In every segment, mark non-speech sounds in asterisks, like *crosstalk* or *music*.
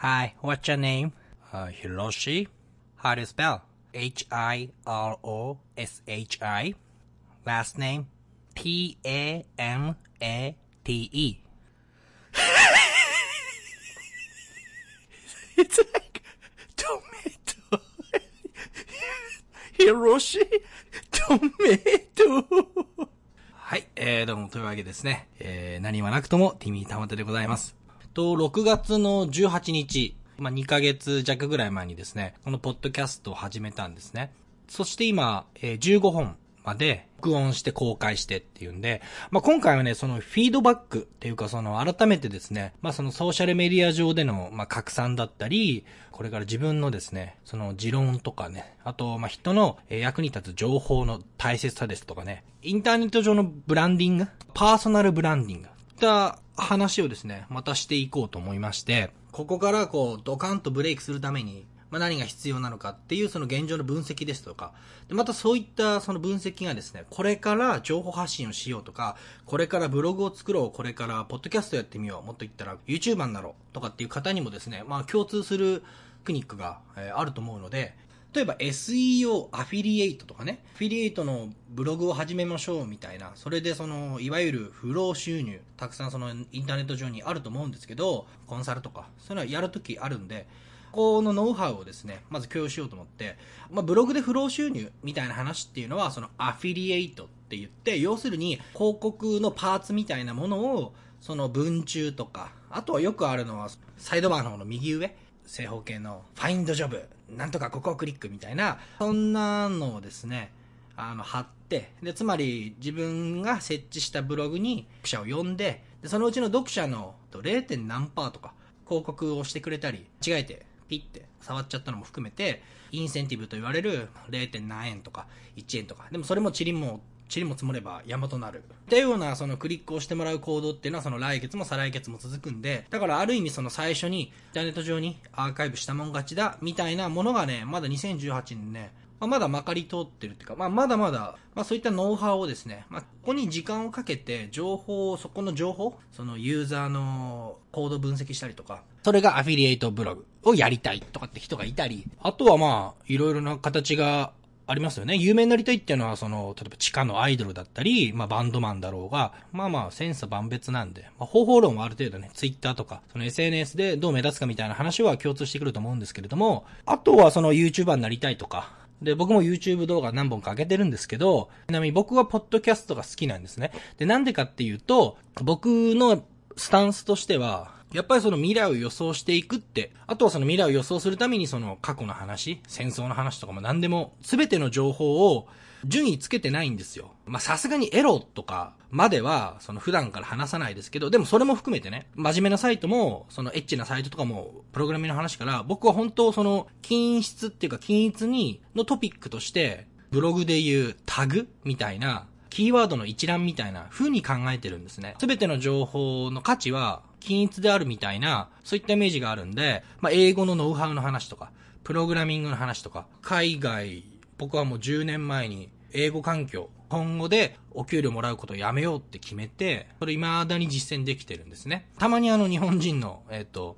Hi, what's your name? Uh, Hiroshi. How do you spell? H-I-R-O-S-H-I. Last name? T-A-M-A-T-E. it's like tomato. Hiroshi? Tomato. はい、えー、どうも、というわけですね。えー、何はなくとも、ティミーたまてでございます。と、6月の18日、まあ、2ヶ月弱ぐらい前にですね、このポッドキャストを始めたんですね。そして今、えー、15本まで録音して公開してっていうんで、まあ、今回はね、そのフィードバックっていうかその改めてですね、まあ、そのソーシャルメディア上での、ま、拡散だったり、これから自分のですね、その持論とかね、あと、ま、人の役に立つ情報の大切さですとかね、インターネット上のブランディング、パーソナルブランディング、った話をですね、またしていこうと思いまして、ここからこう、ドカンとブレイクするために、まあ、何が必要なのかっていうその現状の分析ですとか、でまたそういったその分析がですね、これから情報発信をしようとか、これからブログを作ろう、これからポッドキャストやってみよう、もっと言ったら YouTuber になろうとかっていう方にもですね、まあ共通するテクニックが、えあると思うので、例えば SEO、アフィリエイトとかね、アフィリエイトのブログを始めましょうみたいな、それでその、いわゆる不労収入、たくさんそのインターネット上にあると思うんですけど、コンサルとか、そういうのはやるときあるんで、このノウハウをですね、まず共有しようと思って、まあ、ブログで不労収入みたいな話っていうのは、そのアフィリエイトって言って、要するに広告のパーツみたいなものを、その文中とか、あとはよくあるのは、サイドバーの方の右上、正方形のファインドジョブ、なんとかここをクリックみたいな、そんなのをですね、あの、貼って、で、つまり自分が設置したブログに読者を呼んで、で、そのうちの読者の 0. 何パーとか広告をしてくれたり、違えてピッて触っちゃったのも含めて、インセンティブと言われる 0. 何円とか1円とか、でもそれもチリも塵も積もれば山となる。っていうようなそのクリックをしてもらう行動っていうのはその来月も再来月も続くんで、だからある意味その最初にインターネット上にアーカイブしたもん勝ちだみたいなものがね、まだ2018年ね、まあ、まだまかり通ってるっていうか、まあ、まだまだ、まあ、そういったノウハウをですね、まあ、ここに時間をかけて、情報を、そこの情報、そのユーザーのコード分析したりとか、それがアフィリエイトブログをやりたいとかって人がいたり、あとはまあ、いろいろな形がありますよね。有名になりたいっていうのは、その、例えば地下のアイドルだったり、まあバンドマンだろうが、まあまあ、センス万別なんで、まあ方法論はある程度ね、ツイッターとか、その SNS でどう目立つかみたいな話は共通してくると思うんですけれども、あとはその YouTuber になりたいとか、で、僕も YouTube 動画何本か上げてるんですけど、ちなみに僕はポッドキャストが好きなんですね。で、なんでかっていうと、僕のスタンスとしては、やっぱりその未来を予想していくって、あとはその未来を予想するためにその過去の話、戦争の話とかも何でも、すべての情報を順位つけてないんですよ。ま、さすがにエロとかまでは、その普段から話さないですけど、でもそれも含めてね、真面目なサイトも、そのエッチなサイトとかも、プログラミングの話から、僕は本当その、均質っていうか均一に、のトピックとして、ブログで言うタグみたいな、キーワードの一覧みたいな風に考えてるんですね。すべての情報の価値は均一であるみたいな、そういったイメージがあるんで、まあ、英語のノウハウの話とか、プログラミングの話とか、海外、僕はもう10年前に英語環境、今後でお給料もらうことをやめようって決めて、それ未だに実践できてるんですね。たまにあの日本人の、えっ、ー、と、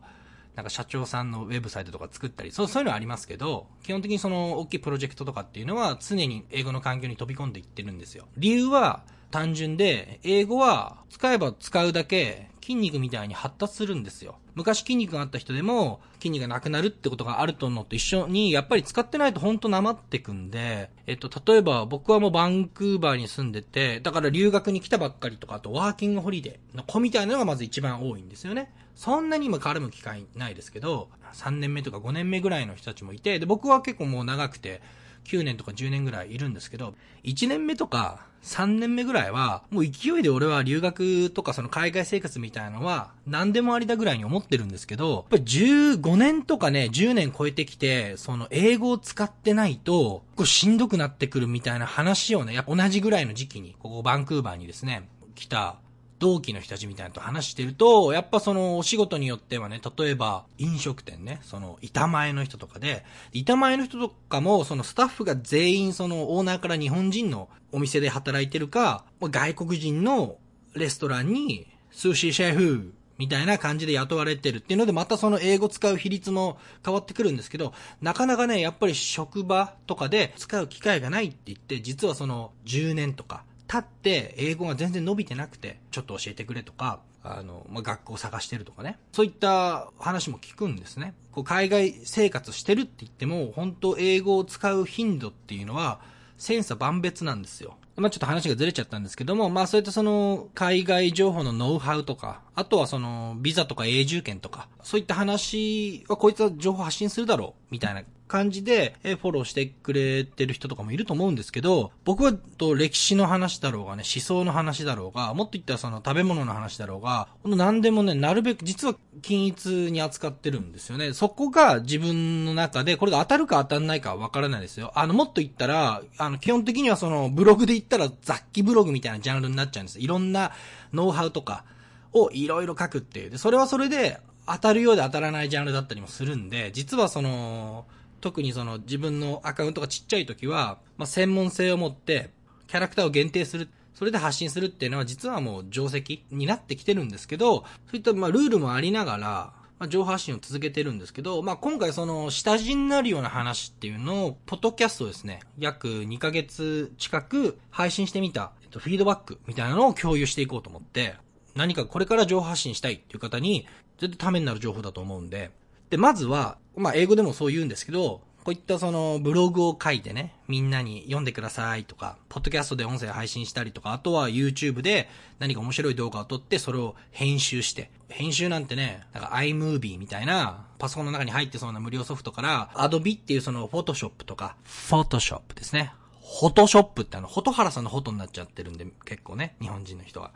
なんか社長さんのウェブサイトとか作ったり、そう、そういうのはありますけど、基本的にその大きいプロジェクトとかっていうのは常に英語の環境に飛び込んでいってるんですよ。理由は単純で、英語は使えば使うだけ筋肉みたいに発達するんですよ。昔筋肉があった人でも筋肉がなくなるってことがあるとのと一緒に、やっぱり使ってないとほんとなまってくんで、えっと、例えば僕はもうバンクーバーに住んでて、だから留学に来たばっかりとか、あとワーキングホリデーの子みたいなのがまず一番多いんですよね。そんなに今絡む機会ないですけど、3年目とか5年目ぐらいの人たちもいて、で、僕は結構もう長くて、9年とか10年ぐらいいるんですけど、1年目とか3年目ぐらいは、もう勢いで俺は留学とかその海外生活みたいのは何でもありだぐらいに思ってるんですけど、やっぱり15年とかね、10年超えてきて、その英語を使ってないと、こうしんどくなってくるみたいな話をね、やっぱ同じぐらいの時期に、ここバンクーバーにですね、来た同期の人たちみたいなと話してると、やっぱそのお仕事によってはね、例えば飲食店ね、その板前の人とかで、板前の人とかもそのスタッフが全員そのオーナーから日本人のお店で働いてるか、外国人のレストランに、寿司シェフみたいな感じで雇われてるっていうので、またその英語使う比率も変わってくるんですけど、なかなかね、やっぱり職場とかで使う機会がないって言って、実はその10年とか経って英語が全然伸びてなくて、ちょっと教えてくれとか、あの、まあ、学校探してるとかね。そういった話も聞くんですね。こう海外生活してるって言っても、本当英語を使う頻度っていうのは、千差万別なんですよ。まあ、ちょっと話がずれちゃったんですけども、まあ、そういったその、海外情報のノウハウとか、あとはその、ビザとか永住権とか、そういった話はこいつは情報発信するだろう、みたいな感じで、えフォローしてくれてる人とかもいると思うんですけど、僕はと歴史の話だろうがね、思想の話だろうが、もっと言ったらその食べ物の話だろうが、何でもね、なるべく実は均一に扱ってるんですよね。そこが自分の中で、これが当たるか当たんないかわからないですよ。あの、もっと言ったら、あの、基本的にはその、ブログで言ったら雑記ブログみたいなジャンルになっちゃうんです。いろんなノウハウとかをいろいろ書くっていう。で、それはそれで、当たるようで当たらないジャンルだったりもするんで、実はその、特にその自分のアカウントがちっちゃい時は、まあ、専門性を持って、キャラクターを限定する。それで発信するっていうのは実はもう定石になってきてるんですけど、そういったまあルールもありながら、まあ、情報発信を続けてるんですけど、まあ、今回その下地になるような話っていうのを、ポッドキャストですね、約2ヶ月近く配信してみた、えっと、フィードバックみたいなのを共有していこうと思って、何かこれから情報発信したいっていう方に、絶対ためになる情報だと思うんで、で、まずは、まあ、英語でもそう言うんですけど、こういったそのブログを書いてね、みんなに読んでくださいとか、ポッドキャストで音声配信したりとか、あとは YouTube で何か面白い動画を撮ってそれを編集して、編集なんてね、なんか iMovie みたいなパソコンの中に入ってそうな無料ソフトから、Adobe っていうその Photoshop とか、Photoshop ですね。フォトショップってあの、ホトハラさんのホトになっちゃってるんで、結構ね、日本人の人は。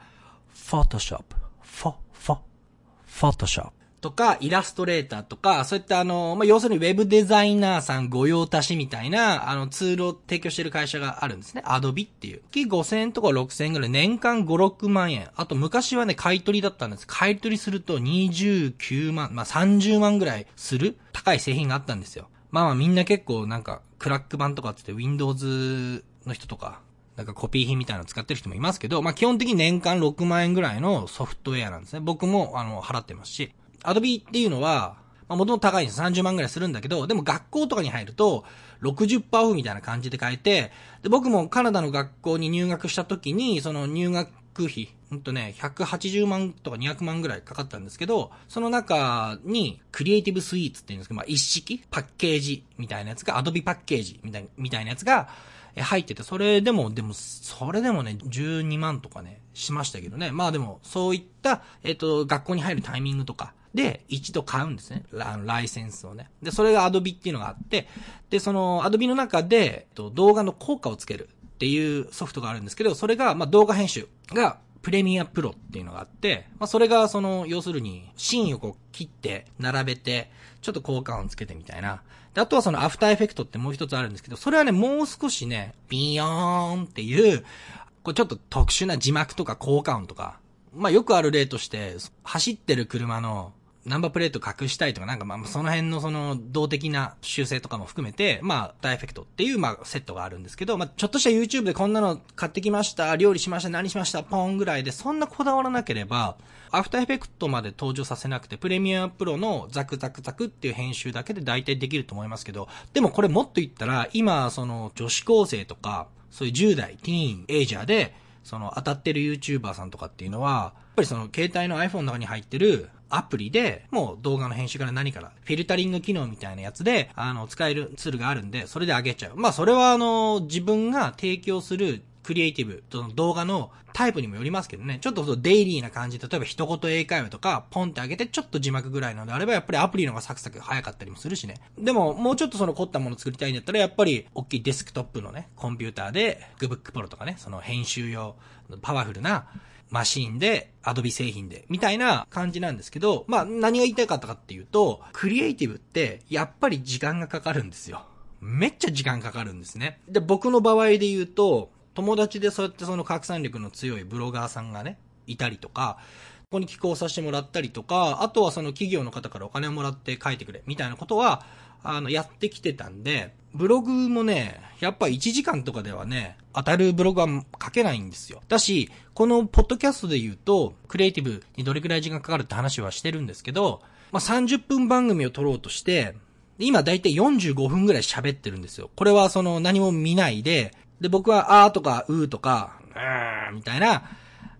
Photoshop。フォ、フォ、Photoshop。とか、イラストレーターとか、そういったあの、まあ、要するにウェブデザイナーさん御用達みたいな、あの、ツールを提供してる会社があるんですね。アドビっていう。月5000円とか6000円ぐらい、年間5、6万円。あと昔はね、買い取りだったんです。買い取りすると29万、まあ、30万ぐらいする高い製品があったんですよ。まあまあみんな結構なんか、クラック版とかってって Windows の人とか、なんかコピー品みたいなの使ってる人もいますけど、まあ基本的に年間6万円ぐらいのソフトウェアなんですね。僕もあの、払ってますし。アドビっていうのは、まあ、元々高いんです。30万ぐらいするんだけど、でも学校とかに入ると、60%オフみたいな感じで変えて、で、僕もカナダの学校に入学した時に、その入学費、ほんとね、180万とか200万ぐらいかかったんですけど、その中に、クリエイティブスイーツっていうんですけど、まあ、一式パッケージみたいなやつが、アドビパッケージみたいみたいなやつが、入ってて、それでも、でも、それでもね、12万とかね、しましたけどね。まあでも、そういった、えっ、と、学校に入るタイミングとか、で、一度買うんですね。ラライセンスをね。で、それが Adobe っていうのがあって、で、その Adobe の中で、動画の効果をつけるっていうソフトがあるんですけど、それが、まあ、動画編集が、プレミアプロっていうのがあって、まあ、それがその、要するに、芯をこう切って、並べて、ちょっと効果音つけてみたいな。で、あとはその After Effects ってもう一つあるんですけど、それはね、もう少しね、ビヨーンっていう、こうちょっと特殊な字幕とか効果音とか、まあよくある例として、走ってる車のナンバープレート隠したいとか、なんかまあ、その辺のその、動的な修正とかも含めて、まあ、大エフェクトっていう、まあ、セットがあるんですけど、まあ、ちょっとした YouTube でこんなの買ってきました、料理しました、何しました、ポンぐらいで、そんなこだわらなければ、 After Effects まで登場させなくて、 Premiere Pro のザクザクザクっていう編集だけで大体できると思いますけど、でもこれもっと言ったら、今、その、女子高生とか、そういう10代、ティーン、エイジャーで、その当たってる YouTuber さんとかっていうのは、やっぱりその携帯の iPhone の中に入ってるアプリで、もう動画の編集から何から、フィルタリング機能みたいなやつで、あの、使えるツールがあるんで、それで上げちゃう。まあ、それはあの、自分が提供するクリエイティブ、その動画のタイプにもよりますけどね、ちょっとデイリーな感じ、例えば一言英会話とか、ポンって上げてちょっと字幕ぐらいなのであれば、やっぱりアプリの方がサクサク早かったりもするしね。でも、もうちょっとその凝ったもの作りたいんだったら、やっぱり、大きいデスクトップのね、コンピューターで、GoodBook Pro とかね、その編集用、パワフルな、マシンで、アドビ製品で、みたいな感じなんですけど、まあ何が言いたかったかっていうと、クリエイティブって、やっぱり時間がかかるんですよ。めっちゃ時間かかるんですね。で、僕の場合で言うと、友達でそうやってその拡散力の強いブロガーさんがね、いたりとか、ここに寄稿させてもらったりとか、あとはその企業の方からお金をもらって書いてくれ、みたいなことは、あの、やってきてたんで、ブログもね、やっぱ1時間とかではね、当たるブログは書けないんですよ。だし、このポッドキャストで言うと、クリエイティブにどれくらい時間かかるって話はしてるんですけど、まあ、30分番組を撮ろうとして、今だいたい45分ぐらい喋ってるんですよ。これはその何も見ないで、で、僕はあーとかうーとか、うーみたいな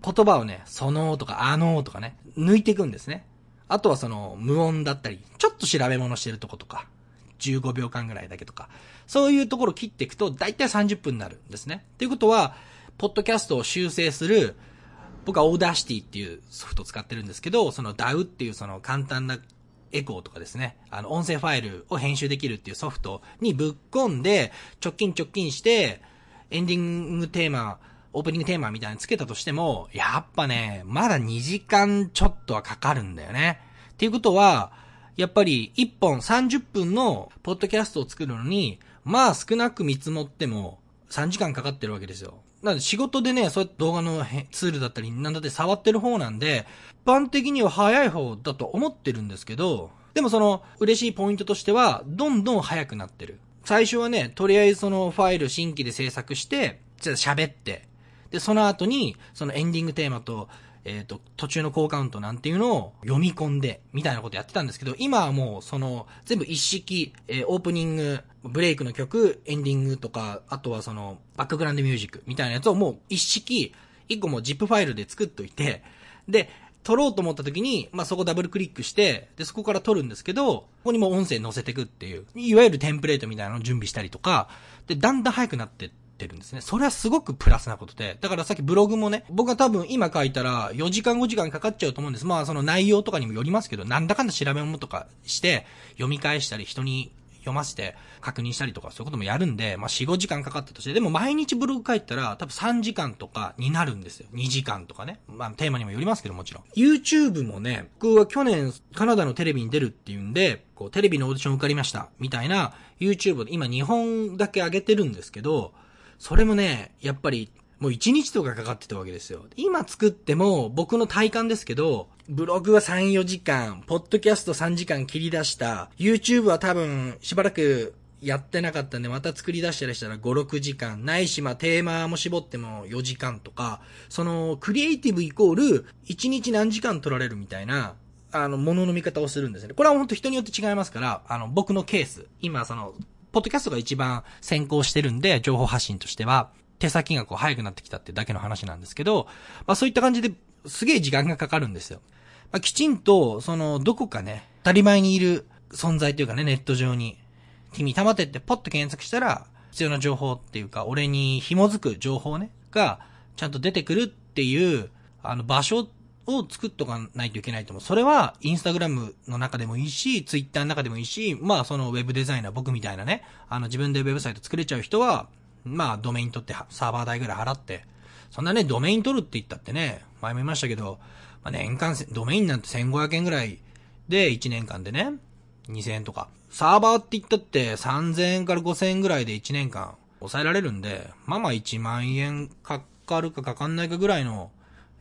言葉をね、そのーとかあのーとかね、抜いていくんですね。あとはその無音だったり、ちょっと調べ物してるとことか、15秒間ぐらいだけとか、そういうところを切っていくと、だいたい30分になるんですね。ということは、ポッドキャストを修正する、僕は Audacity っていうソフトを使ってるんですけど、その DAW っていうその簡単なエコーとかですね、あの、音声ファイルを編集できるっていうソフトにぶっ込んで、チョキンチョキンして、エンディングテーマ、オープニングテーマみたいにつけたとしても、やっぱね、まだ2時間ちょっとはかかるんだよね。っていうことは、やっぱり1本30分のポッドキャストを作るのに、まあ少なく見積もっても3時間かかってるわけですよ。なので仕事でね、そうやって動画のツールだったり、なんだって触ってる方なんで、一般的には早い方だと思ってるんですけど、でもその嬉しいポイントとしては、どんどん早くなってる。最初はね、とりあえずそのファイル新規で制作して、じゃあ喋って、で、その後に、そのエンディングテーマと、えっ、ー、と、途中の高カウントなんていうのを読み込んで、みたいなことやってたんですけど、今はもう、その、全部一式、えー、オープニング、ブレイクの曲、エンディングとか、あとはその、バックグラウンドミュージックみたいなやつをもう一式、一個も ZIP ファイルで作っといて、で、撮ろうと思った時に、まあ、そこダブルクリックして、で、そこから撮るんですけど、ここにも音声載せてくっていう、いわゆるテンプレートみたいなのを準備したりとか、で、だんだん早くなってっててるんですね。それはすごくプラスなことで。だからさっきブログもね、僕は多分今書いたら4時間5時間かかっちゃうと思うんです。まあその内容とかにもよりますけど、なんだかんだ調べ物とかして、読み返したり人に読ませて確認したりとかそういうこともやるんで、まあ4、5時間かかったとして、でも毎日ブログ書いたら多分3時間とかになるんですよ。2時間とかね。まあテーマにもよりますけどもちろん。YouTube もね、僕は去年カナダのテレビに出るっていうんで、こうテレビのオーディション受かりました。みたいな YouTube 今日本だけ上げてるんですけど、それもね、やっぱり、もう1日とかかかってたわけですよ。今作っても、僕の体感ですけど、ブログは3、4時間、ポッドキャスト3時間切り出した、YouTube は多分、しばらくやってなかったんで、また作り出したりしたら5、6時間、ないし、まあ、テーマも絞っても4時間とか、その、クリエイティブイコール、1日何時間取られるみたいな、あの、ものの見方をするんですね。これは本当人によって違いますから、あの、僕のケース、今その、ポッドキャストが一番先行してるんで、情報発信としては、手先がこう早くなってきたってだけの話なんですけど、まあそういった感じですげえ時間がかかるんですよ。まあきちんと、その、どこかね、当たり前にいる存在というかね、ネット上に、君たまてってポッと検索したら、必要な情報っていうか、俺に紐づく情報ね、が、ちゃんと出てくるっていう、あの場所を作っとかないといけないと思う。それは、インスタグラムの中でもいいし、ツイッターの中でもいいし、まあ、そのウェブデザイナー、僕みたいなね、あの、自分でウェブサイト作れちゃう人は、まあ、ドメイン取ってサーバー代ぐらい払って、そんなね、ドメイン取るって言ったってね、前も言いましたけど、まあ、年間、ドメインなんて1500円ぐらいで、1年間でね、2000円とか。サーバーって言ったって3000円から5000円ぐらいで1年間抑えられるんで、まあまあ1万円かかるかかかんないかぐらいの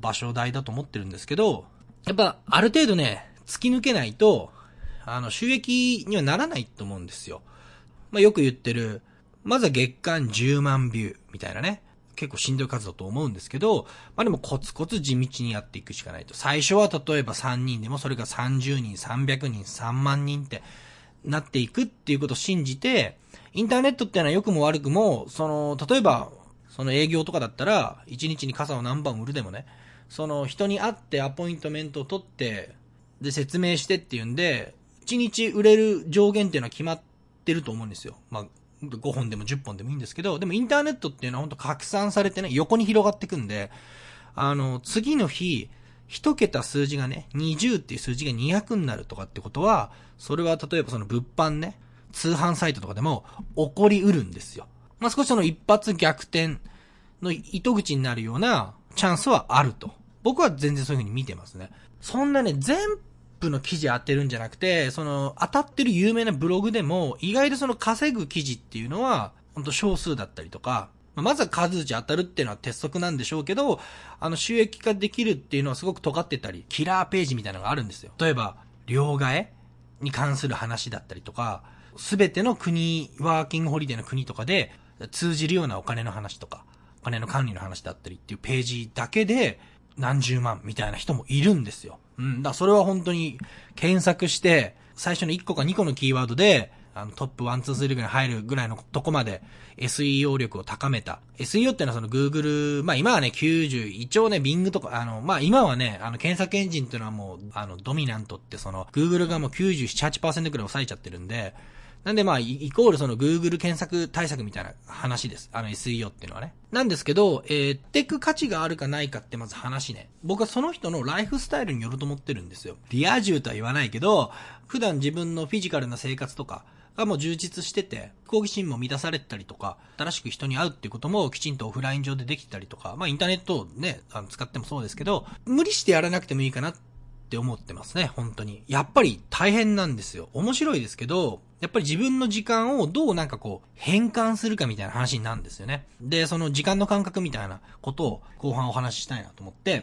場所代だと思ってるんですけど、やっぱある程度ね、突き抜けないと、あの、収益にはならないと思うんですよ。まあ、よく言ってる、まずは月間10万ビューみたいなね。結構しんどい数だと思うんですけど、まあでもコツコツ地道にやっていくしかないと。最初は例えば3人でもそれが30人、300人、3万人ってなっていくっていうことを信じて、インターネットってのは良くも悪くも、その、例えば、その営業とかだったら、1日に傘を何番売るでもね、その人に会ってアポイントメントを取って、で、説明してっていうんで、1日売れる上限っていうのは決まってると思うんですよ。まあ、5本でも10本でもいいんですけど、でもインターネットっていうのは本当拡散されてね、横に広がっていくんで、あの、次の日、一桁数字がね、20っていう数字が200になるとかってことは、それは例えばその物販ね、通販サイトとかでも起こりうるんですよ。まあ、少しその一発逆転の糸口になるようなチャンスはあると。僕は全然そういう風に見てますね。そんなね、全部の記事当てるんじゃなくて、その、当たってる有名なブログでも、意外とその稼ぐ記事っていうのは、ほんと少数だったりとか、まずは数打ち当たるっていうのは鉄則なんでしょうけど、あの、収益化できるっていうのはすごく尖ってたり、キラーページみたいなのがあるんですよ。例えば、両替に関する話だったりとか、すべての国、ワーキングホリデーの国とかで通じるようなお金の話とか、お金の管理の話だったりっていうページだけで何十万みたいな人もいるんですよ。うん。だそれは本当に検索して、最初の1個か2個のキーワードで、あの、トップ1、2、3ぐらい入るぐらいのとこまで SEO 力を高めた。SEO っていうのはその Google、まあ今はね、90、一応ね、Bing とか、あの、まあ今はね、あの、検索エンジンっていうのはもう、あの、ドミナントってその、Google がもう97、8%ぐらい抑えちゃってるんで、なんでまあ、イコールその Google 検索対策みたいな話です。あの SEO っていうのはね。なんですけど、えー、ってく価値があるかないかってまず話ね。僕はその人のライフスタイルによると思ってるんですよ。リア充とは言わないけど、普段自分のフィジカルな生活とか、がもう充実してて、好奇心も満たされたりとか、新しく人に会うっていうこともきちんとオフライン上でできたりとか、まあインターネットをね、あの使ってもそうですけど、無理してやらなくてもいいかなって思ってますね、本当に。やっぱり大変なんですよ。面白いですけど、やっぱり自分の時間をどうなんかこう、変換するかみたいな話になるんですよね。で、その時間の感覚みたいなことを後半お話ししたいなと思って、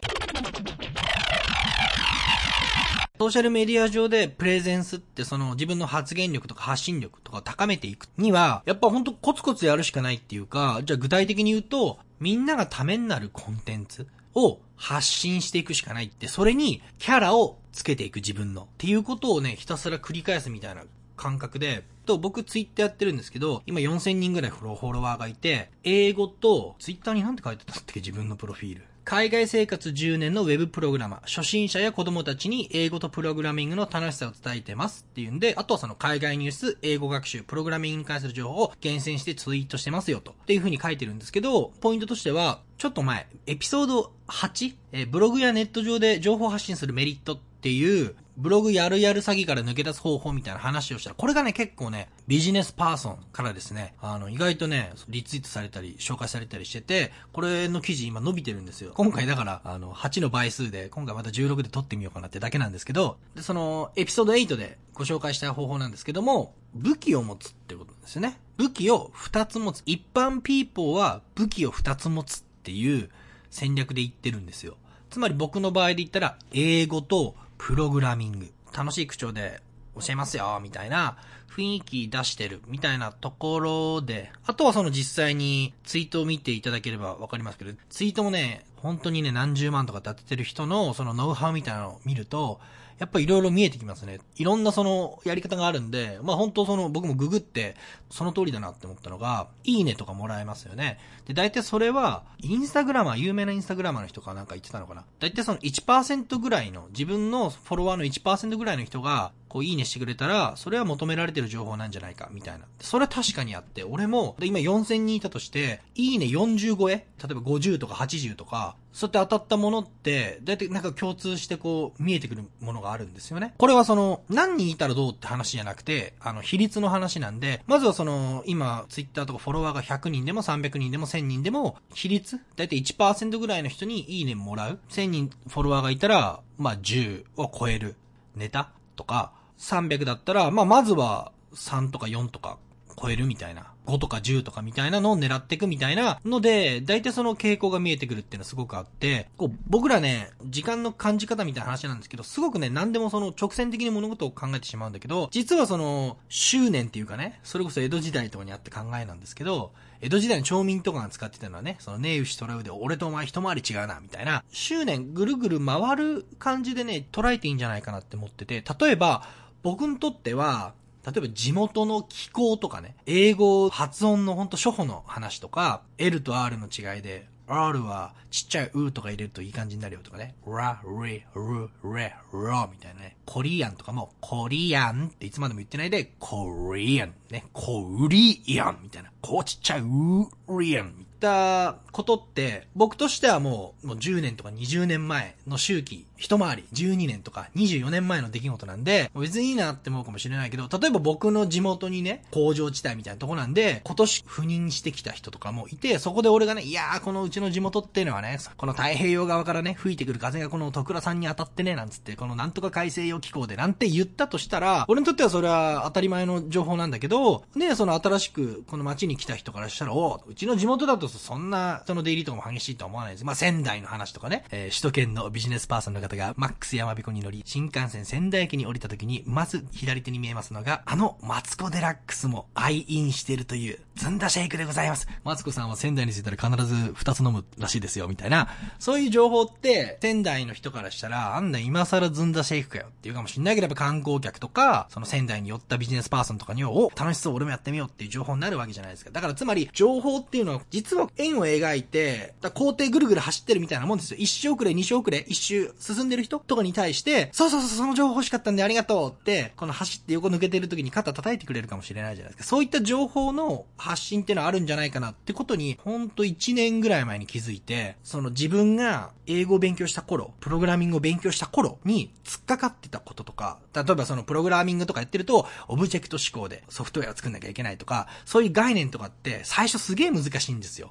ソーシャルメディア上でプレゼンスってその自分の発言力とか発信力とかを高めていくには、やっぱほんとコツコツやるしかないっていうか、じゃあ具体的に言うと、みんながためになるコンテンツを発信していくしかないって、それにキャラをつけていく自分のっていうことをね、ひたすら繰り返すみたいな感覚で、と、僕ツイッターやってるんですけど、今4000人ぐらいフォロワーがいて、英語と、ツイッターになんて書いてたっけ自分のプロフィール。海外生活10年のウェブプログラマー、初心者や子供たちに英語とプログラミングの楽しさを伝えてますっていうんで、あとはその海外ニュース、英語学習、プログラミングに関する情報を厳選してツイートしてますよと。っていう風に書いてるんですけど、ポイントとしては、ちょっと前、エピソード 8? えブログやネット上で情報発信するメリットっていう、ブログやるやる詐欺から抜け出す方法みたいな話をしたら、これがね、結構ね、ビジネスパーソンからですね、あの、意外とね、リツイートされたり、紹介されたりしてて、これの記事今伸びてるんですよ。今回だから、あの、8の倍数で、今回また16で撮ってみようかなってだけなんですけど、で、その、エピソード8でご紹介した方法なんですけども、武器を持つってことなんですよね。武器を2つ持つ。一般ピーポーは武器を2つ持つっていう戦略で言ってるんですよ。つまり僕の場合で言ったら、英語とプログラミング。楽しい口調で教えますよ、みたいな雰囲気出してる、みたいなところで、あとはその実際にツイートを見ていただければわかりますけど、ツイートもね、本当にね、何十万とか立ててる人のそのノウハウみたいなのを見ると、やっぱいろいろ見えてきますね。いろんなそのやり方があるんで、まあ本当その僕もググってその通りだなって思ったのが、いいねとかもらえますよね。で、大体それは、インスタグラマー、有名なインスタグラマーの人かなんか言ってたのかな。大体その1%ぐらいの、自分のフォロワーの1%ぐらいの人が、こういいねしてくれたら、それは求められてる情報なんじゃないか、みたいな。それは確かにあって、俺も、今4000人いたとして、いいね40超え例えば50とか80とか、そうやって当たったものって、だいたいなんか共通してこう、見えてくるものがあるんですよね。これはその、何人いたらどうって話じゃなくて、あの、比率の話なんで、まずはその、今、ツイッターとかフォロワーが100人でも300人でも1000人でも、比率だいたい1%ぐらいの人にいいねもらう ?1000 人フォロワーがいたら、まあ10を超えるネタとか、300だったら、まあ、まずは3とか4とか超えるみたいな。5とか10とかみたいなのを狙っていくみたいなので、大体その傾向が見えてくるっていうのはすごくあって、こう、僕らね、時間の感じ方みたいな話なんですけど、すごくね、何でもその直線的に物事を考えてしまうんだけど、実はその、執念っていうかね、それこそ江戸時代とかにあって考えなんですけど、江戸時代の町民とかが使ってたのはね、その、ねえ牛虎うで、俺とお前一回り違うな、みたいな、執念ぐるぐる回る感じでね、捉えていいんじゃないかなって思ってて、例えば、僕にとっては、例えば地元の気候とかね、英語発音のほんと初歩の話とか、L と R の違いで、R はちっちゃい U とか入れるといい感じになるよとかね。ラ、リ、ル、レ、ロみたいなね。コリアンとかも、コリアンっていつまでも言ってないで、コリアン。ね。コリアンみたいな。こうちっちゃい、ウリアンったことって、僕としてはもう、もう10年とか20年前の周期、一回り、12年とか24年前の出来事なんで、別にいいなって思うかもしれないけど、例えば僕の地元にね、工場地帯みたいなとこなんで、今年赴任してきた人とかもいて、そこで俺がね、いやー、このうちの地元っていうのはね、この太平洋側からね、吹いてくる風がこの徳倉さんに当たってね、なんつって、このなんとか海西洋気候でなんて言ったとしたら、俺にとってはそれは当たり前の情報なんだけど、ね、その新しくこの街に来た人からしたら、おうちの地元だとそそんなその出入りとかも激しいとは思わないです。まあ、仙台の話とかね、えー、首都圏のビジネスパーソンの方がマックス山彦に乗り、新幹線仙台駅に降りた時に、まず左手に見えますのが、あのマツコデラックスも愛飲してるという、ずんだシェイクでございます。マツコさんは仙台に着いたら必ず2つ飲むらしいですよ、みたいな。そういう情報って、仙台の人からしたら、あんな今更ずんだシェイクかよっていうかもしんないけど、やっぱ観光客とか、その仙台に寄ったビジネスパーソンとかには、お、楽しそう、俺もやってみようっていう情報になるわけじゃないですか。だからつまり、情報っていうのは、実は円を描いて、工程ぐるぐる走ってるみたいなもんですよ。一周遅れ、二周遅れ、一周進んでる人とかに対して、そうそうそう、その情報欲しかったんでありがとうって、この走って横抜けてる時に肩叩いてくれるかもしれないじゃないですか。そういった情報の発信っていうのはあるんじゃないかなってことに、ほんと1年ぐらい前に気づいて、その自分が英語を勉強した頃、プログラミングを勉強した頃に突っかかってたこととか、例えばそのプログラミングとかやってると、オブジェクト思考でソフトウェアを作んなきゃいけないとか、そういう概念とかって最初すげえ難しいんですよ。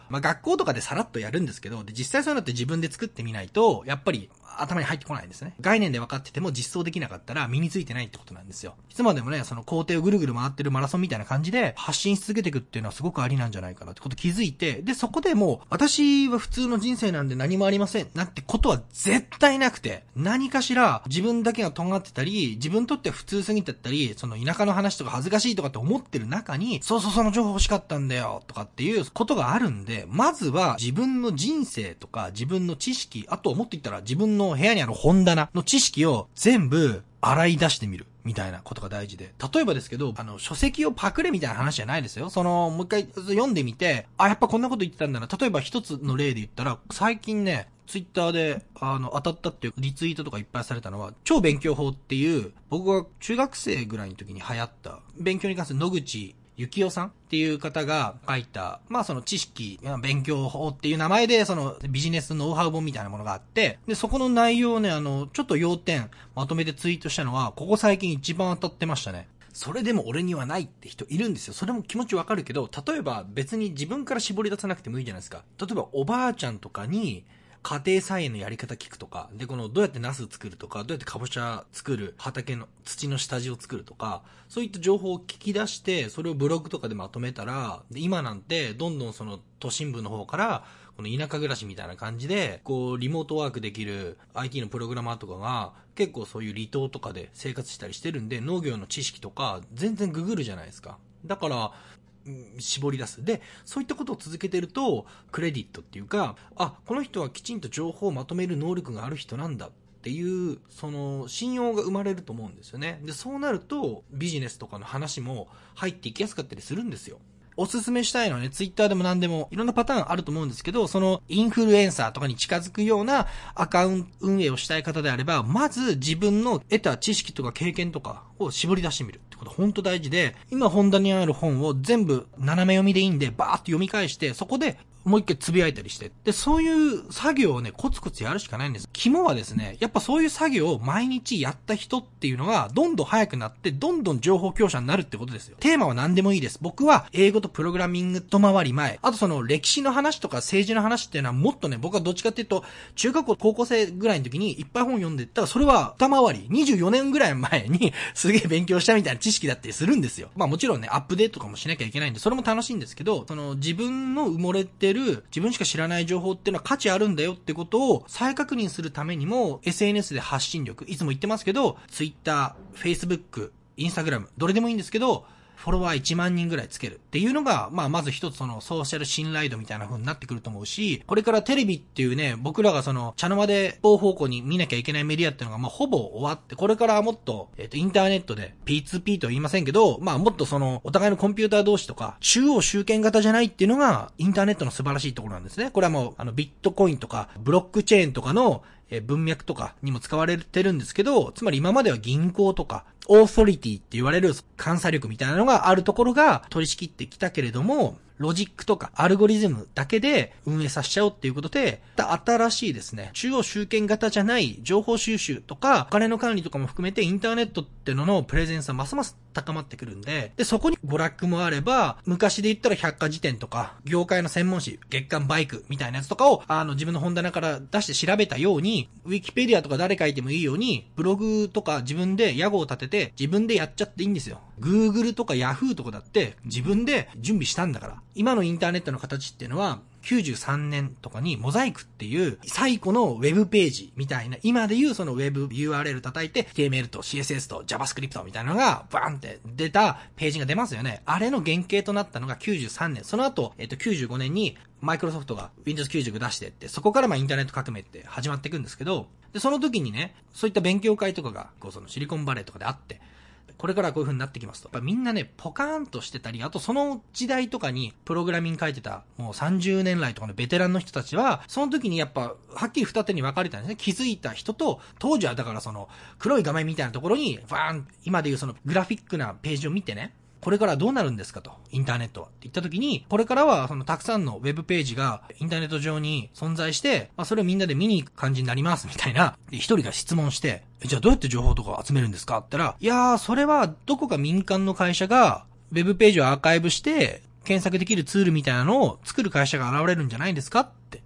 まあ学校とかでさらっとやるんですけど、で、実際そういうのって自分で作ってみないと、やっぱり頭に入ってこないんですね。概念で分かってても実装できなかったら身についてないってことなんですよ。いつまでもね、その工程をぐるぐる回ってるマラソンみたいな感じで発信し続けていくっていうのはすごくありなんじゃないかなってこと気づいて、で、そこでもう、私は普通の人生なんで何もありません。なんてことは絶対なくて、何かしら自分だけが尖ってたり、自分とっては普通すぎてたり、その田舎の話とか恥ずかしいとかって思ってる中に、そうそうその情報欲しかったんだよ、とかっていうことがあるんで、まずは自分の人生とか自分の知識、あともっと言ったら自分の部屋にある本棚の知識を全部洗い出してみる。みたいなことが大事で。例えばですけど、あの、書籍をパクれみたいな話じゃないですよ。その、もう一回読んでみて、あ、やっぱこんなこと言ってたんだな。例えば一つの例で言ったら、最近ね、ツイッターで、あの、当たったっていうリツイートとかいっぱいされたのは、超勉強法っていう、僕が中学生ぐらいの時に流行った、勉強に関する野口ゆきおさんっていう方が書いた、まあその知識、勉強法っていう名前で、そのビジネスノウハウ本みたいなものがあって、で、そこの内容をね、あの、ちょっと要点まとめてツイートしたのは、ここ最近一番当たってましたね。それでも俺にはないって人いるんですよ。それも気持ちわかるけど、例えば別に自分から絞り出さなくてもいいじゃないですか。例えばおばあちゃんとかに、家庭菜園のやり方聞くとか、で、このどうやってナス作るとか、どうやってかぼちゃ作る、畑の土の下地を作るとか、そういった情報を聞き出して、それをブログとかでまとめたら、で今なんてどんどんその都心部の方から、この田舎暮らしみたいな感じで、こう、リモートワークできる IT のプログラマーとかが、結構そういう離島とかで生活したりしてるんで、農業の知識とか、全然ググるじゃないですか。だから、絞り出す。で、そういったことを続けてると、クレディットっていうか、あ、この人はきちんと情報をまとめる能力がある人なんだっていう、その、信用が生まれると思うんですよね。で、そうなると、ビジネスとかの話も入っていきやすかったりするんですよ。おすすめしたいのはね、ツイッターでも何でもいろんなパターンあると思うんですけど、そのインフルエンサーとかに近づくようなアカウント運営をしたい方であれば、まず自分の得た知識とか経験とかを絞り出してみるってこと本当大事で、今本田にある本を全部斜め読みでいいんで、バーって読み返して、そこでもう一回つぶやいたりして。で、そういう作業をね、コツコツやるしかないんです。肝はですね、やっぱそういう作業を毎日やった人っていうのが、どんどん早くなって、どんどん情報強者になるってことですよ。テーマは何でもいいです。僕は、英語とプログラミングと回り前、あとその歴史の話とか政治の話っていうのはもっとね、僕はどっちかっていうと、中学校、高校生ぐらいの時にいっぱい本読んでったら、それは二回り、24年ぐらい前に *laughs* すげえ勉強したみたいな知識だったりするんですよ。まあもちろんね、アップデートとかもしなきゃいけないんで、それも楽しいんですけど、その自分の埋もれてる、自分しか知らない情報っていうのは価値あるんだよってことを再確認するためにも、SNS で発信力、いつも言ってますけど、Twitter、Facebook、Instagram、どれでもいいんですけど、フォロワー1万人ぐらいつけるっていうのが、まあ、まず一つそのソーシャル信頼度みたいな風になってくると思うし、これからテレビっていうね、僕らがその、茶の間で一方方向に見なきゃいけないメディアっていうのが、まあ、ほぼ終わって、これからもっと、えっ、と、インターネットで P2P とは言いませんけど、まあ、もっとその、お互いのコンピューター同士とか、中央集権型じゃないっていうのが、インターネットの素晴らしいところなんですね。これはもう、あの、ビットコインとか、ブロックチェーンとかの、え文脈とかにも使われてるんですけど、つまり今までは銀行とか、オーソリティって言われる監査力みたいなのがあるところが取り仕切ってきたけれども、ロジックとかアルゴリズムだけで運営させちゃおうっていうことで、新しいですね、中央集権型じゃない情報収集とか、お金の管理とかも含めてインターネットってののプレゼンスはますます高まってくるんで、で、そこに娯楽もあれば、昔で言ったら百科事典とか、業界の専門誌、月刊バイクみたいなやつとかを、あの、自分の本棚から出して調べたように、ウィキペディアとか誰書いてもいいように、ブログとか自分で屋号を立てて、自分でやっちゃっていいんですよ。Google とか Yahoo とかだって、自分で準備したんだから。今のインターネットの形っていうのは、93年とかにモザイクっていう最古のウェブページみたいな、今でいうそのウェブ URL 叩いて HTML と CSS と JavaScript みたいなのがバーンって出たページが出ますよね。あれの原型となったのが93年。その後、えっと95年にマイクロソフトが Windows 95出してって、そこからまあインターネット革命って始まっていくんですけど、で、その時にね、そういった勉強会とかが、こうそのシリコンバレーとかであって、これからこういう風になってきますと。やっぱみんなね、ポカーンとしてたり、あとその時代とかにプログラミング書いてた、もう30年来とかのベテランの人たちは、その時にやっぱ、はっきり二手に分かれたんですね。気づいた人と、当時はだからその、黒い画面みたいなところに、バーン、今でいうそのグラフィックなページを見てね、これからどうなるんですかと、インターネットは。って言った時に、これからは、そのたくさんのウェブページがインターネット上に存在して、まあそれをみんなで見に行く感じになります、みたいな。で一人が質問して、じゃあどうやって情報とか集めるんですかって言ったら、いやー、それはどこか民間の会社が、ウェブページをアーカイブして、検索できるツールみたいなのを作る会社が現れるんじゃないですかって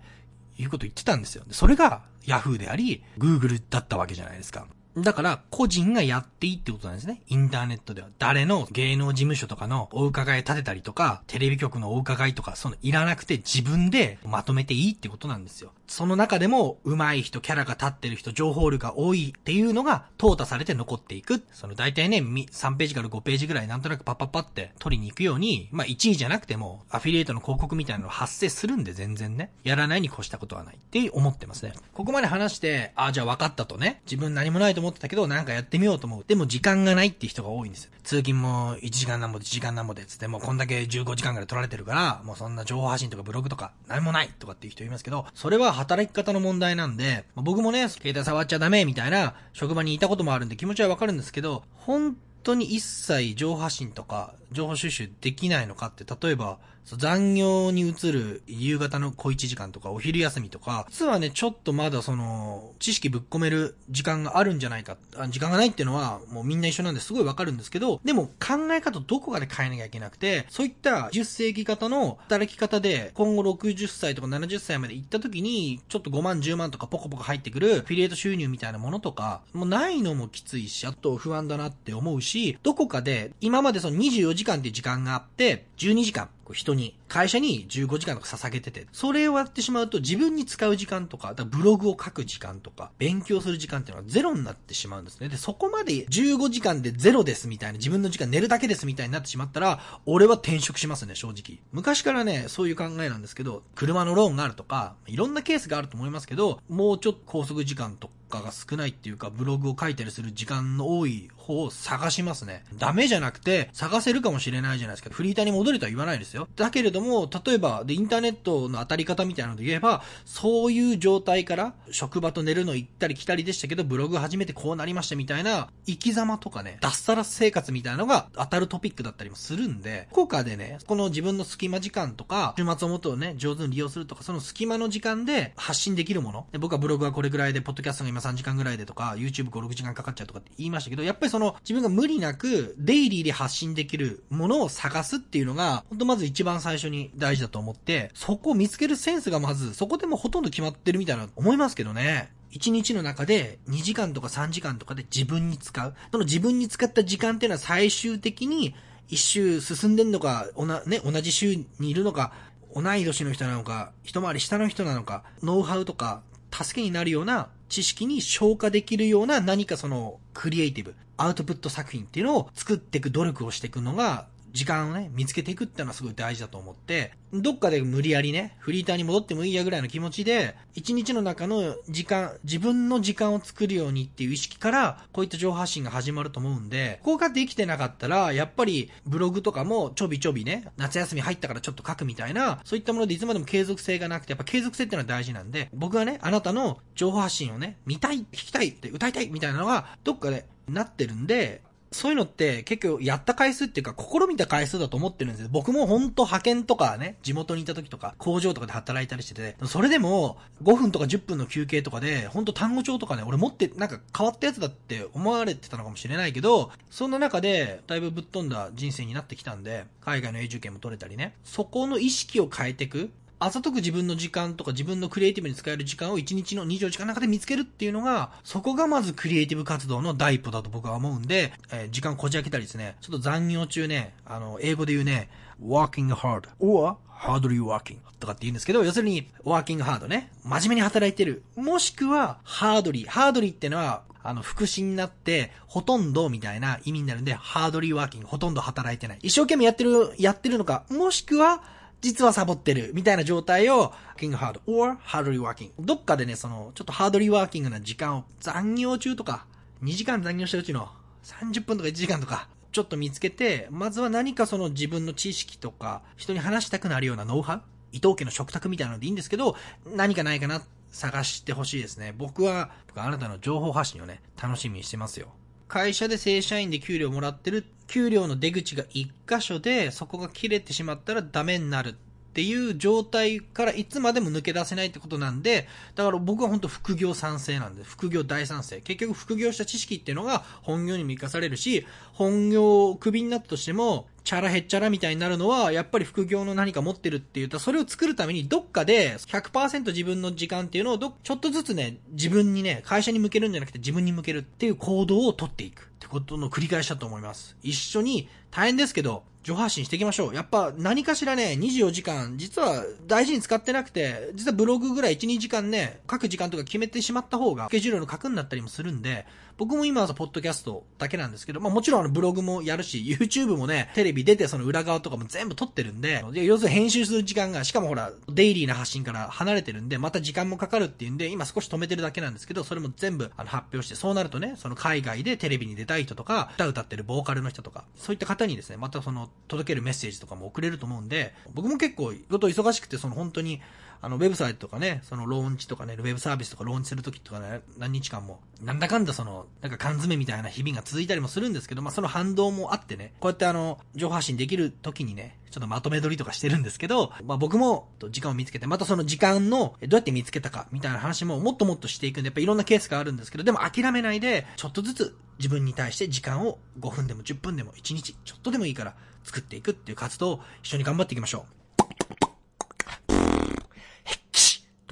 いうこと言ってたんですよ。それが Yahoo であり、Google だったわけじゃないですか。だから、個人がやっていいってことなんですね。インターネットでは。誰の芸能事務所とかのお伺い立てたりとか、テレビ局のお伺いとか、そのいらなくて自分でまとめていいってことなんですよ。その中でも、上手い人、キャラが立ってる人、情報量が多いっていうのが、淘汰されて残っていく。その大体ね、3ページから5ページぐらいなんとなくパッパッパって取りに行くように、まあ1位じゃなくても、アフィリエイトの広告みたいなの発生するんで全然ね、やらないに越したことはないって思ってますね。ここまで話して、あ、じゃあ分かったとね、自分何もないと思ってたけど、なんかやってみようと思う。でも時間がないっていう人が多いんですよ。通勤も1時間なんぼで1時間なんぼでつって、もうこんだけ15時間ぐらい取られてるから、もうそんな情報発信とかブログとか何もないとかっていう人いますけど、それは働き方の問題なんで、僕もね、携帯触っちゃダメみたいな職場にいたこともあるんで気持ちはわかるんですけど、本当に一切情報発信とか情報収集できないのかって、例えば、残業に移る夕方の小一時間とかお昼休みとか、実はね、ちょっとまだその、知識ぶっ込める時間があるんじゃないか。時間がないっていうのはもうみんな一緒なんですごいわかるんですけど、でも考え方どこかで変えなきゃいけなくて、そういった10世紀型の働き方で今後60歳とか70歳まで行った時に、ちょっと5万10万とかポコポコ入ってくるフィリエイト収入みたいなものとか、もうないのもきついし、あと不安だなって思うし、どこかで今までその24時間っていう時間があって、12時間人に、会社に15時間とか捧げてて、それをやってしまうと自分に使う時間とか、かブログを書く時間とか、勉強する時間っていうのはゼロになってしまうんですね。で、そこまで15時間でゼロですみたいな、自分の時間寝るだけですみたいになってしまったら、俺は転職しますね、正直。昔からね、そういう考えなんですけど、車のローンがあるとか、いろんなケースがあると思いますけど、もうちょっと拘束時間とかが少ないっていうか、ブログを書いたりする時間の多い方を探しますね。ダメじゃなくて、探せるかもしれないじゃないですか。フリーターに戻れとは言わないですよ。だけれども、例えば、で、インターネットの当たり方みたいなので言えば、そういう状態から、職場と寝るの行ったり来たりでしたけど、ブログ始めてこうなりましたみたいな、生き様とかね、脱サラ生活みたいなのが当たるトピックだったりもするんで、効果でね、この自分の隙間時間とか、週末をもっとね、上手に利用するとか、その隙間の時間で発信できるもの。で僕はブログはこれぐらいで、ポッドキャストが今3時間ぐらいでとか、YouTube5、6時間かかっちゃうとかって言いましたけど、やっぱりその、自分が無理なく、デイリーで発信できるものを探すっていうのが、ほんとまず一番最初に大事だと思って、そこを見つけるセンスがまず、そこでもほとんど決まってるみたいな思いますけどね。1日の中で2時間とか3時間とかで自分に使う。その自分に使った時間っていうのは最終的に一周進んでんのか、おな、ね、同じ週にいるのか、同い年の人なのか、一回り下の人なのか、ノウハウとか、助けになるような知識に消化できるような何かそのクリエイティブ、アウトプット作品っていうのを作っていく努力をしていくのが時間をね、見つけていくっていうのはすごい大事だと思って、どっかで無理やりね、フリーターに戻ってもいいやぐらいの気持ちで、一日の中の時間、自分の時間を作るようにっていう意識から、こういった情報発信が始まると思うんで、こうができてなかったら、やっぱりブログとかもちょびちょびね、夏休み入ったからちょっと書くみたいな、そういったものでいつまでも継続性がなくて、やっぱ継続性っていうのは大事なんで、僕はね、あなたの情報発信をね、見たい、聞きたいって、歌いたいみたいなのが、どっかでなってるんで、そういうのって結構やった回数っていうか、試みた回数だと思ってるんですよ。僕も本当派遣とかね、地元にいた時とか、工場とかで働いたりしてて、それでも5分とか10分の休憩とかで、本当単語帳とかね、俺持ってなんか変わったやつだって思われてたのかもしれないけど、そんな中で、だいぶぶっ飛んだ人生になってきたんで、海外の永住権も取れたりね、そこの意識を変えていく。あざとく自分の時間とか自分のクリエイティブに使える時間を1日の24時間の中で見つけるっていうのが、そこがまずクリエイティブ活動の第一歩だと僕は思うんで、えー、時間こじ開けたりですね、ちょっと残業中ね、あの、英語で言うね、working hard or hardly working とかって言うんですけど、要するに working hard ね。真面目に働いてる。もしくは hardly。hardly ってのは、あの、副詞になって、ほとんどみたいな意味になるんで、ハードリーワーキング、ほとんど働いてない。一生懸命やってる、やってるのか、もしくは、実はサボってる、みたいな状態を、キングハード、or hardly working。どっかでね、その、ちょっとハードリーワーキングな時間を、残業中とか、2時間残業してるうちの、30分とか1時間とか、ちょっと見つけて、まずは何かその自分の知識とか、人に話したくなるようなノウハウ伊藤家の食卓みたいなのでいいんですけど、何かないかな探してほしいですね。僕は、あなたの情報発信をね、楽しみにしてますよ。会社で正社員で給料もらってる、給料の出口が一箇所で、そこが切れてしまったらダメになる。っっていう状態からいつまでも抜け出せないってことなんで、だから僕は本当副業賛成なんで、副業大賛成。結局副業した知識っていうのが本業にも生かされるし、本業をクビになったとしても、チャラヘッチャラみたいになるのは、やっぱり副業の何か持ってるって言った、それを作るためにどっかで100%自分の時間っていうのをど、ちょっとずつね、自分にね、会社に向けるんじゃなくて自分に向けるっていう行動をとっていくってことの繰り返しだと思います。一緒に大変ですけど、上発信していきましょう。やっぱ何かしらね、24時間、実は大事に使ってなくて、実はブログぐらい1、2時間ね、書く時間とか決めてしまった方が、スケジュールの書くになったりもするんで、僕も今はポッドキャストだけなんですけど、まあもちろんあのブログもやるし、*laughs* YouTube もね、テレビ出てその裏側とかも全部撮ってるんで、要するに編集する時間が、しかもほら、デイリーな発信から離れてるんで、また時間もかかるっていうんで、今少し止めてるだけなんですけど、それも全部あの発表して、そうなるとね、その海外でテレビに出たい人とか、歌歌ってるボーカルの人とか、そういった方にですね、またその届けるメッセージとかも送れると思うんで、僕も結構、仕事忙しくて、その本当に、あの、ウェブサイトとかね、そのローンチとかね、ウェブサービスとかローンチするときとかね、何日間も、なんだかんだその、なんか缶詰みたいな日々が続いたりもするんですけど、まあその反動もあってね、こうやってあの、情報発信できるときにね、ちょっとまとめ撮りとかしてるんですけど、まあ僕も時間を見つけて、またその時間のどうやって見つけたかみたいな話ももっともっとしていくんで、やっぱいろんなケースがあるんですけど、でも諦めないで、ちょっとずつ自分に対して時間を5分でも10分でも1日、ちょっとでもいいから作っていくっていう活動を一緒に頑張っていきましょう。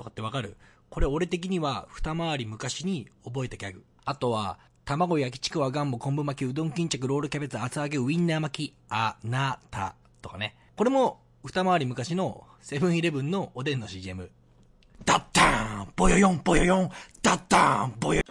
とかってわかる？これ俺的には二回り昔に覚えたギャグ。あとは、卵焼きちくわガンボ昆布巻きうどん巾着ロールキャベツ厚揚げウインナー巻きあなたとかね。これも二回り昔のセブンイレブンのおでんの CM。ダッターンボヨヨンボヨヨンダッターンボヨ